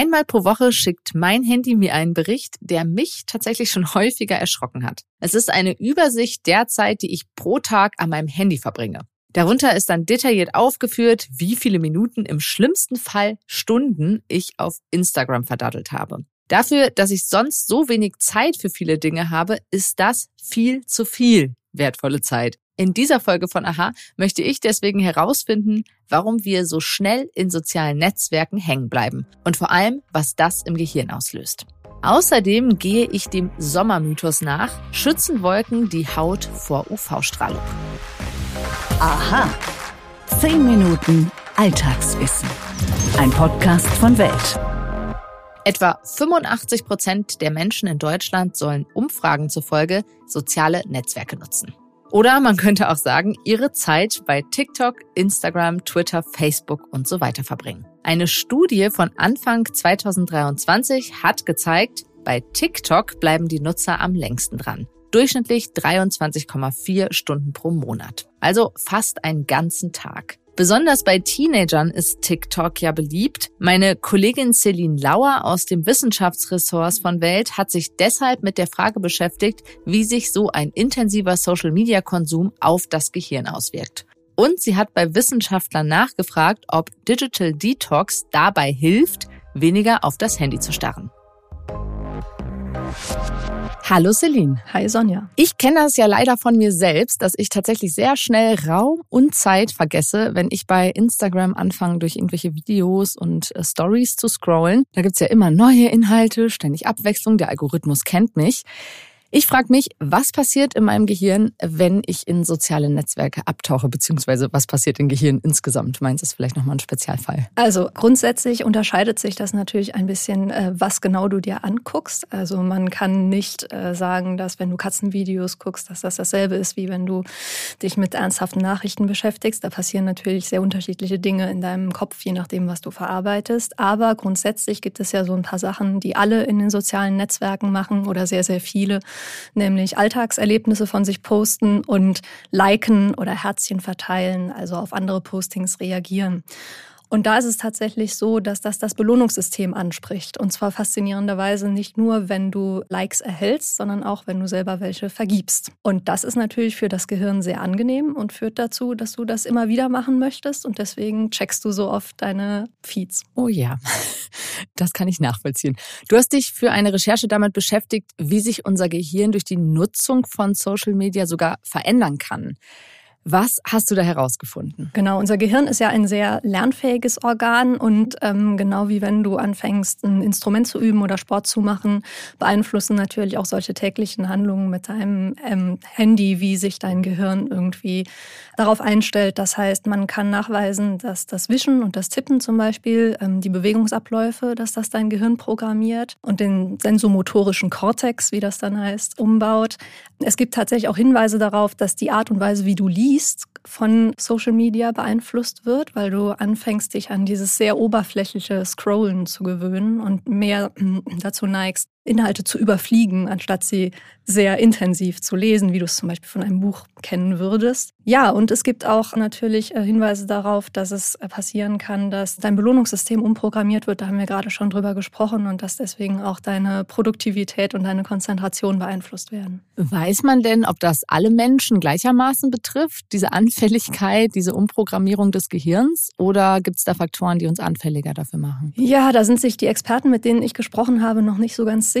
Einmal pro Woche schickt mein Handy mir einen Bericht, der mich tatsächlich schon häufiger erschrocken hat. Es ist eine Übersicht der Zeit, die ich pro Tag an meinem Handy verbringe. Darunter ist dann detailliert aufgeführt, wie viele Minuten, im schlimmsten Fall Stunden ich auf Instagram verdattelt habe. Dafür, dass ich sonst so wenig Zeit für viele Dinge habe, ist das viel zu viel wertvolle Zeit. In dieser Folge von Aha möchte ich deswegen herausfinden, warum wir so schnell in sozialen Netzwerken hängen bleiben und vor allem, was das im Gehirn auslöst. Außerdem gehe ich dem Sommermythos nach, schützen Wolken die Haut vor UV-Strahlung. Aha. Zehn Minuten Alltagswissen. Ein Podcast von Welt. Etwa 85 Prozent der Menschen in Deutschland sollen Umfragen zufolge soziale Netzwerke nutzen. Oder man könnte auch sagen, ihre Zeit bei TikTok, Instagram, Twitter, Facebook und so weiter verbringen. Eine Studie von Anfang 2023 hat gezeigt, bei TikTok bleiben die Nutzer am längsten dran. Durchschnittlich 23,4 Stunden pro Monat. Also fast einen ganzen Tag. Besonders bei Teenagern ist TikTok ja beliebt. Meine Kollegin Celine Lauer aus dem Wissenschaftsressorts von Welt hat sich deshalb mit der Frage beschäftigt, wie sich so ein intensiver Social-Media-Konsum auf das Gehirn auswirkt. Und sie hat bei Wissenschaftlern nachgefragt, ob Digital Detox dabei hilft, weniger auf das Handy zu starren. Hallo Celine. Hi Sonja. Ich kenne das ja leider von mir selbst, dass ich tatsächlich sehr schnell Raum und Zeit vergesse, wenn ich bei Instagram anfange, durch irgendwelche Videos und äh, Stories zu scrollen. Da gibt's ja immer neue Inhalte, ständig Abwechslung, der Algorithmus kennt mich. Ich frage mich, was passiert in meinem Gehirn, wenn ich in soziale Netzwerke abtauche, beziehungsweise was passiert im Gehirn insgesamt? Meins ist vielleicht nochmal ein Spezialfall. Also grundsätzlich unterscheidet sich das natürlich ein bisschen, äh, was genau du dir anguckst. Also man kann nicht äh, sagen, dass wenn du Katzenvideos guckst, dass das dasselbe ist, wie wenn du dich mit ernsthaften Nachrichten beschäftigst. Da passieren natürlich sehr unterschiedliche Dinge in deinem Kopf, je nachdem, was du verarbeitest. Aber grundsätzlich gibt es ja so ein paar Sachen, die alle in den sozialen Netzwerken machen oder sehr, sehr viele nämlich Alltagserlebnisse von sich posten und liken oder Herzchen verteilen, also auf andere Postings reagieren. Und da ist es tatsächlich so, dass das das Belohnungssystem anspricht. Und zwar faszinierenderweise nicht nur, wenn du Likes erhältst, sondern auch, wenn du selber welche vergibst. Und das ist natürlich für das Gehirn sehr angenehm und führt dazu, dass du das immer wieder machen möchtest. Und deswegen checkst du so oft deine Feeds. Oh ja, das kann ich nachvollziehen. Du hast dich für eine Recherche damit beschäftigt, wie sich unser Gehirn durch die Nutzung von Social Media sogar verändern kann. Was hast du da herausgefunden? Genau, unser Gehirn ist ja ein sehr lernfähiges Organ und ähm, genau wie wenn du anfängst, ein Instrument zu üben oder Sport zu machen, beeinflussen natürlich auch solche täglichen Handlungen mit deinem ähm, Handy, wie sich dein Gehirn irgendwie darauf einstellt. Das heißt, man kann nachweisen, dass das Wischen und das Tippen zum Beispiel, ähm, die Bewegungsabläufe, dass das dein Gehirn programmiert und den sensomotorischen Kortex, wie das dann heißt, umbaut. Es gibt tatsächlich auch Hinweise darauf, dass die Art und Weise, wie du liest, liest, von Social Media beeinflusst wird, weil du anfängst, dich an dieses sehr oberflächliche Scrollen zu gewöhnen und mehr dazu neigst, Inhalte zu überfliegen, anstatt sie sehr intensiv zu lesen, wie du es zum Beispiel von einem Buch kennen würdest. Ja, und es gibt auch natürlich äh, Hinweise darauf, dass es äh, passieren kann, dass dein Belohnungssystem umprogrammiert wird. Da haben wir gerade schon drüber gesprochen und dass deswegen auch deine Produktivität und deine Konzentration beeinflusst werden. Weiß man denn, ob das alle Menschen gleichermaßen betrifft, diese Anfälligkeit, diese Umprogrammierung des Gehirns? Oder gibt es da Faktoren, die uns anfälliger dafür machen? Ja, da sind sich die Experten, mit denen ich gesprochen habe, noch nicht so ganz sicher.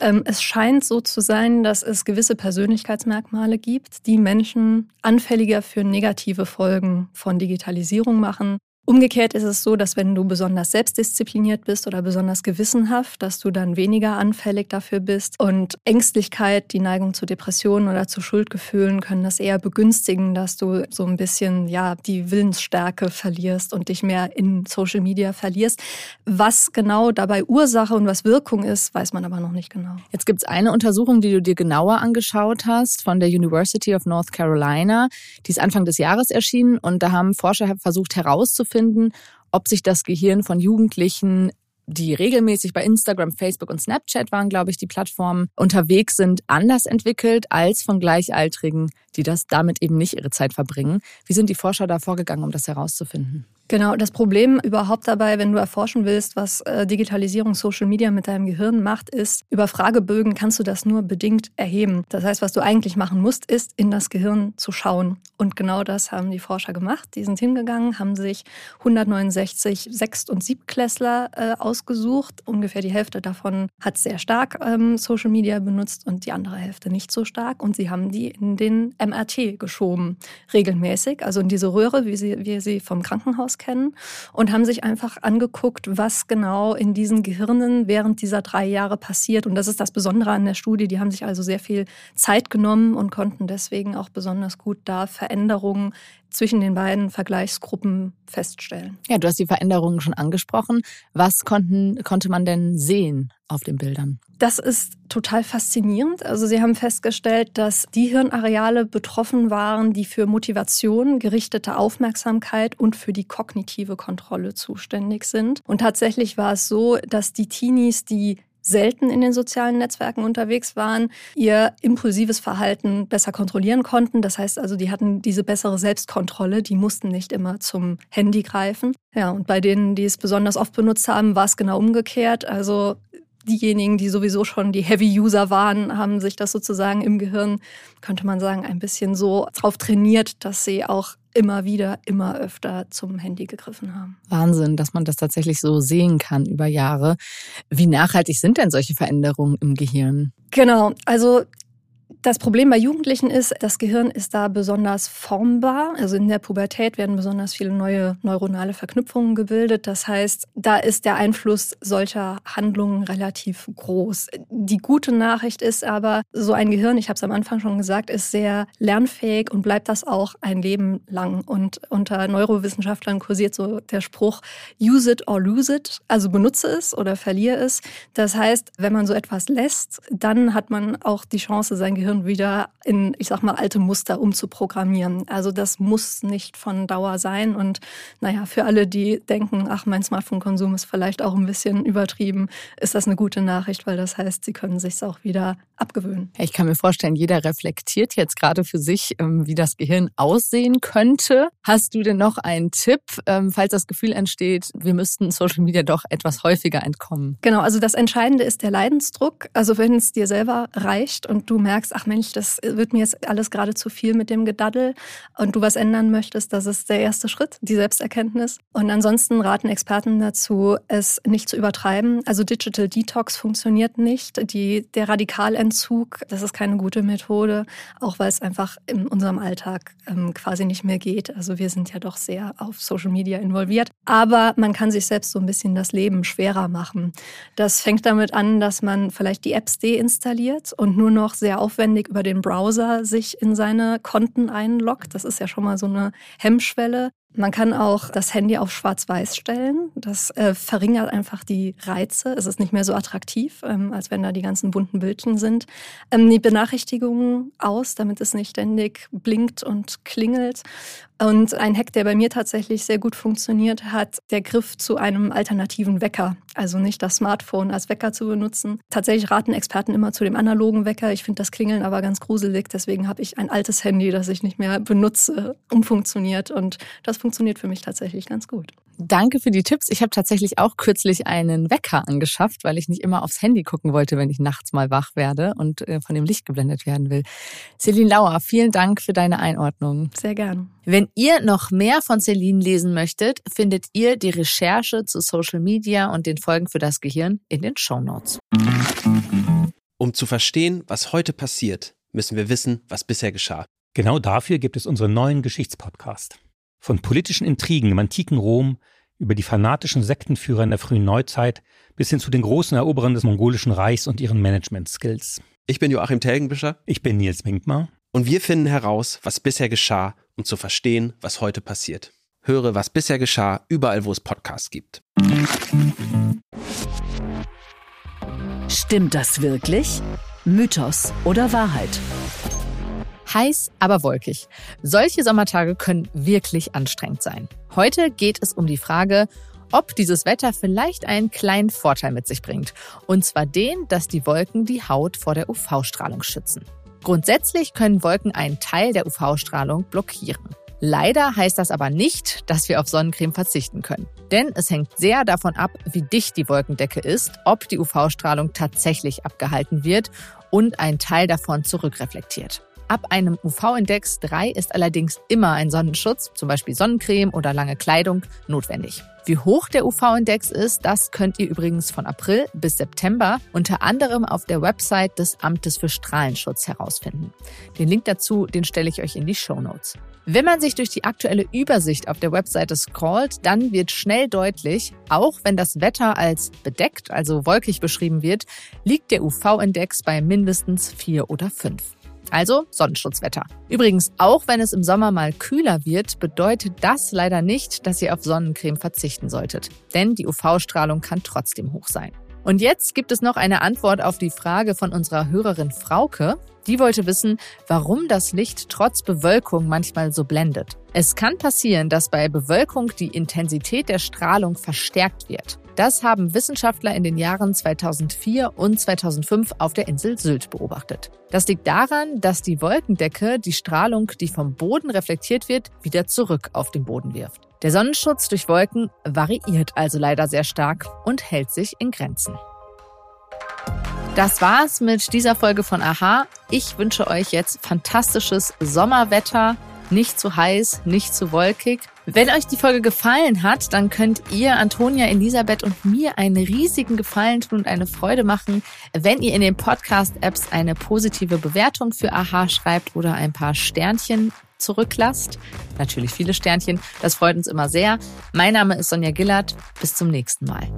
Ähm, es scheint so zu sein, dass es gewisse Persönlichkeitsmerkmale gibt, die Menschen anfälliger für negative Folgen von Digitalisierung machen. Umgekehrt ist es so, dass wenn du besonders selbstdiszipliniert bist oder besonders gewissenhaft, dass du dann weniger anfällig dafür bist. Und Ängstlichkeit, die Neigung zu Depressionen oder zu Schuldgefühlen können das eher begünstigen, dass du so ein bisschen ja die Willensstärke verlierst und dich mehr in Social Media verlierst. Was genau dabei Ursache und was Wirkung ist, weiß man aber noch nicht genau. Jetzt gibt es eine Untersuchung, die du dir genauer angeschaut hast von der University of North Carolina. Die ist Anfang des Jahres erschienen und da haben Forscher versucht herauszufinden, herauszufinden, ob sich das Gehirn von Jugendlichen die regelmäßig bei Instagram, Facebook und Snapchat waren, glaube ich, die Plattformen unterwegs sind, anders entwickelt als von Gleichaltrigen, die das damit eben nicht ihre Zeit verbringen. Wie sind die Forscher da vorgegangen, um das herauszufinden? Genau, das Problem überhaupt dabei, wenn du erforschen willst, was äh, Digitalisierung, Social Media mit deinem Gehirn macht, ist, über Fragebögen kannst du das nur bedingt erheben. Das heißt, was du eigentlich machen musst, ist, in das Gehirn zu schauen. Und genau das haben die Forscher gemacht. Die sind hingegangen, haben sich 169 Sechst- und Siebtklässler äh, ausgesucht. Ungefähr die Hälfte davon hat sehr stark ähm, Social Media benutzt und die andere Hälfte nicht so stark. Und sie haben die in den MRT geschoben, regelmäßig, also in diese Röhre, wie sie, wie sie vom Krankenhaus kennen und haben sich einfach angeguckt, was genau in diesen Gehirnen während dieser drei Jahre passiert. Und das ist das Besondere an der Studie. Die haben sich also sehr viel Zeit genommen und konnten deswegen auch besonders gut da Veränderungen zwischen den beiden Vergleichsgruppen feststellen. Ja, du hast die Veränderungen schon angesprochen. Was konnten, konnte man denn sehen auf den Bildern? Das ist total faszinierend. Also Sie haben festgestellt, dass die Hirnareale betroffen waren, die für Motivation, gerichtete Aufmerksamkeit und für die kognitive Kontrolle zuständig sind. Und tatsächlich war es so, dass die Teenies, die selten in den sozialen Netzwerken unterwegs waren, ihr impulsives Verhalten besser kontrollieren konnten. Das heißt also, die hatten diese bessere Selbstkontrolle, die mussten nicht immer zum Handy greifen. Ja, und bei denen, die es besonders oft benutzt haben, war es genau umgekehrt. Also diejenigen, die sowieso schon die Heavy-User waren, haben sich das sozusagen im Gehirn, könnte man sagen, ein bisschen so drauf trainiert, dass sie auch immer wieder, immer öfter zum Handy gegriffen haben. Wahnsinn, dass man das tatsächlich so sehen kann über Jahre. Wie nachhaltig sind denn solche Veränderungen im Gehirn? Genau, also das Problem bei Jugendlichen ist, das Gehirn ist da besonders formbar. Also in der Pubertät werden besonders viele neue neuronale Verknüpfungen gebildet. Das heißt, da ist der Einfluss solcher Handlungen relativ groß. Die gute Nachricht ist aber, so ein Gehirn, ich habe es am Anfang schon gesagt, ist sehr lernfähig und bleibt das auch ein Leben lang. Und unter Neurowissenschaftlern kursiert so der Spruch, use it or lose it, also benutze es oder verliere es. Das heißt, wenn man so etwas lässt, dann hat man auch die Chance, sein Gehirn Gehirn wieder in, ich sag mal, alte Muster umzuprogrammieren. Also das muss nicht von Dauer sein. Und naja, für alle, die denken, ach, mein Smartphone-Konsum ist vielleicht auch ein bisschen übertrieben, ist das eine gute Nachricht, weil das heißt, sie können sich auch wieder abgewöhnen. Ich kann mir vorstellen, jeder reflektiert jetzt gerade für sich, ähm, wie das Gehirn aussehen könnte. Hast du denn noch einen Tipp, ähm, falls das Gefühl entsteht, wir müssten Social Media doch etwas häufiger entkommen? Genau, also das Entscheidende ist der Leidensdruck. Also wenn es dir selber reicht und du merkst, ach Mensch, das wird mir jetzt alles gerade zu viel mit dem Gedaddel und du was ändern möchtest, das ist der erste Schritt, die Selbsterkenntnis. Und ansonsten raten Experten dazu, es nicht zu übertreiben. Also Digital Detox funktioniert nicht. Die, der Radikalentzug, das ist keine gute Methode, auch weil es einfach in unserem Alltag ähm, quasi nicht mehr geht. Also wir sind ja doch sehr auf Social Media involviert. Aber man kann sich selbst so ein bisschen das Leben schwerer machen. Das fängt damit an, dass man vielleicht die Apps deinstalliert und nur noch sehr aufwendig über den Browser sich in seine Konten einloggt. Das ist ja schon mal so eine Hemmschwelle. Man kann auch das Handy auf Schwarz-Weiß stellen. Das äh, verringert einfach die Reize. Es ist nicht mehr so attraktiv, ähm, als wenn da die ganzen bunten Bildchen sind. Ähm, die Benachrichtigungen aus, damit es nicht ständig blinkt und klingelt. Und ein Hack, der bei mir tatsächlich sehr gut funktioniert hat, der Griff zu einem alternativen Wecker. Also nicht das Smartphone als Wecker zu benutzen. Tatsächlich raten Experten immer zu dem analogen Wecker. Ich finde das Klingeln aber ganz gruselig. Deswegen habe ich ein altes Handy, das ich nicht mehr benutze, umfunktioniert. Und das funktioniert für mich tatsächlich ganz gut. Danke für die Tipps. Ich habe tatsächlich auch kürzlich einen Wecker angeschafft, weil ich nicht immer aufs Handy gucken wollte, wenn ich nachts mal wach werde und äh, von dem Licht geblendet werden will. Celine Lauer, vielen Dank für deine Einordnung. Sehr gern. Wenn ihr noch mehr von Celine lesen möchtet, findet ihr die Recherche zu Social Media und den Folgen für das Gehirn in den Show Notes. Um zu verstehen, was heute passiert, müssen wir wissen, was bisher geschah. Genau dafür gibt es unseren neuen Geschichtspodcast. Von politischen Intrigen im antiken Rom über die fanatischen Sektenführer in der frühen Neuzeit bis hin zu den großen Eroberern des mongolischen Reichs und ihren Management-Skills. Ich bin Joachim Telgenbischer. Ich bin Nils Minkmar. Und wir finden heraus, was bisher geschah, um zu verstehen, was heute passiert. Höre, was bisher geschah, überall, wo es Podcasts gibt. Stimmt das wirklich? Mythos oder Wahrheit? Heiß, aber wolkig. Solche Sommertage können wirklich anstrengend sein. Heute geht es um die Frage, ob dieses Wetter vielleicht einen kleinen Vorteil mit sich bringt. Und zwar den, dass die Wolken die Haut vor der UV-Strahlung schützen. Grundsätzlich können Wolken einen Teil der UV-Strahlung blockieren. Leider heißt das aber nicht, dass wir auf Sonnencreme verzichten können. Denn es hängt sehr davon ab, wie dicht die Wolkendecke ist, ob die UV-Strahlung tatsächlich abgehalten wird und ein Teil davon zurückreflektiert. Ab einem UV-Index 3 ist allerdings immer ein Sonnenschutz, zum Beispiel Sonnencreme oder lange Kleidung, notwendig. Wie hoch der UV-Index ist, das könnt ihr übrigens von April bis September unter anderem auf der Website des Amtes für Strahlenschutz herausfinden. Den Link dazu, den stelle ich euch in die Show Notes. Wenn man sich durch die aktuelle Übersicht auf der Webseite scrollt, dann wird schnell deutlich, auch wenn das Wetter als bedeckt, also wolkig beschrieben wird, liegt der UV-Index bei mindestens 4 oder 5. Also Sonnenschutzwetter. Übrigens, auch wenn es im Sommer mal kühler wird, bedeutet das leider nicht, dass ihr auf Sonnencreme verzichten solltet. Denn die UV-Strahlung kann trotzdem hoch sein. Und jetzt gibt es noch eine Antwort auf die Frage von unserer Hörerin Frauke. Die wollte wissen, warum das Licht trotz Bewölkung manchmal so blendet. Es kann passieren, dass bei Bewölkung die Intensität der Strahlung verstärkt wird. Das haben Wissenschaftler in den Jahren 2004 und 2005 auf der Insel Sylt beobachtet. Das liegt daran, dass die Wolkendecke die Strahlung, die vom Boden reflektiert wird, wieder zurück auf den Boden wirft. Der Sonnenschutz durch Wolken variiert also leider sehr stark und hält sich in Grenzen. Das war's mit dieser Folge von Aha. Ich wünsche euch jetzt fantastisches Sommerwetter, nicht zu heiß, nicht zu wolkig wenn euch die Folge gefallen hat, dann könnt ihr Antonia, Elisabeth und mir einen riesigen Gefallen tun und eine Freude machen, wenn ihr in den Podcast-Apps eine positive Bewertung für Aha schreibt oder ein paar Sternchen zurücklasst. Natürlich viele Sternchen. Das freut uns immer sehr. Mein Name ist Sonja Gillard. Bis zum nächsten Mal.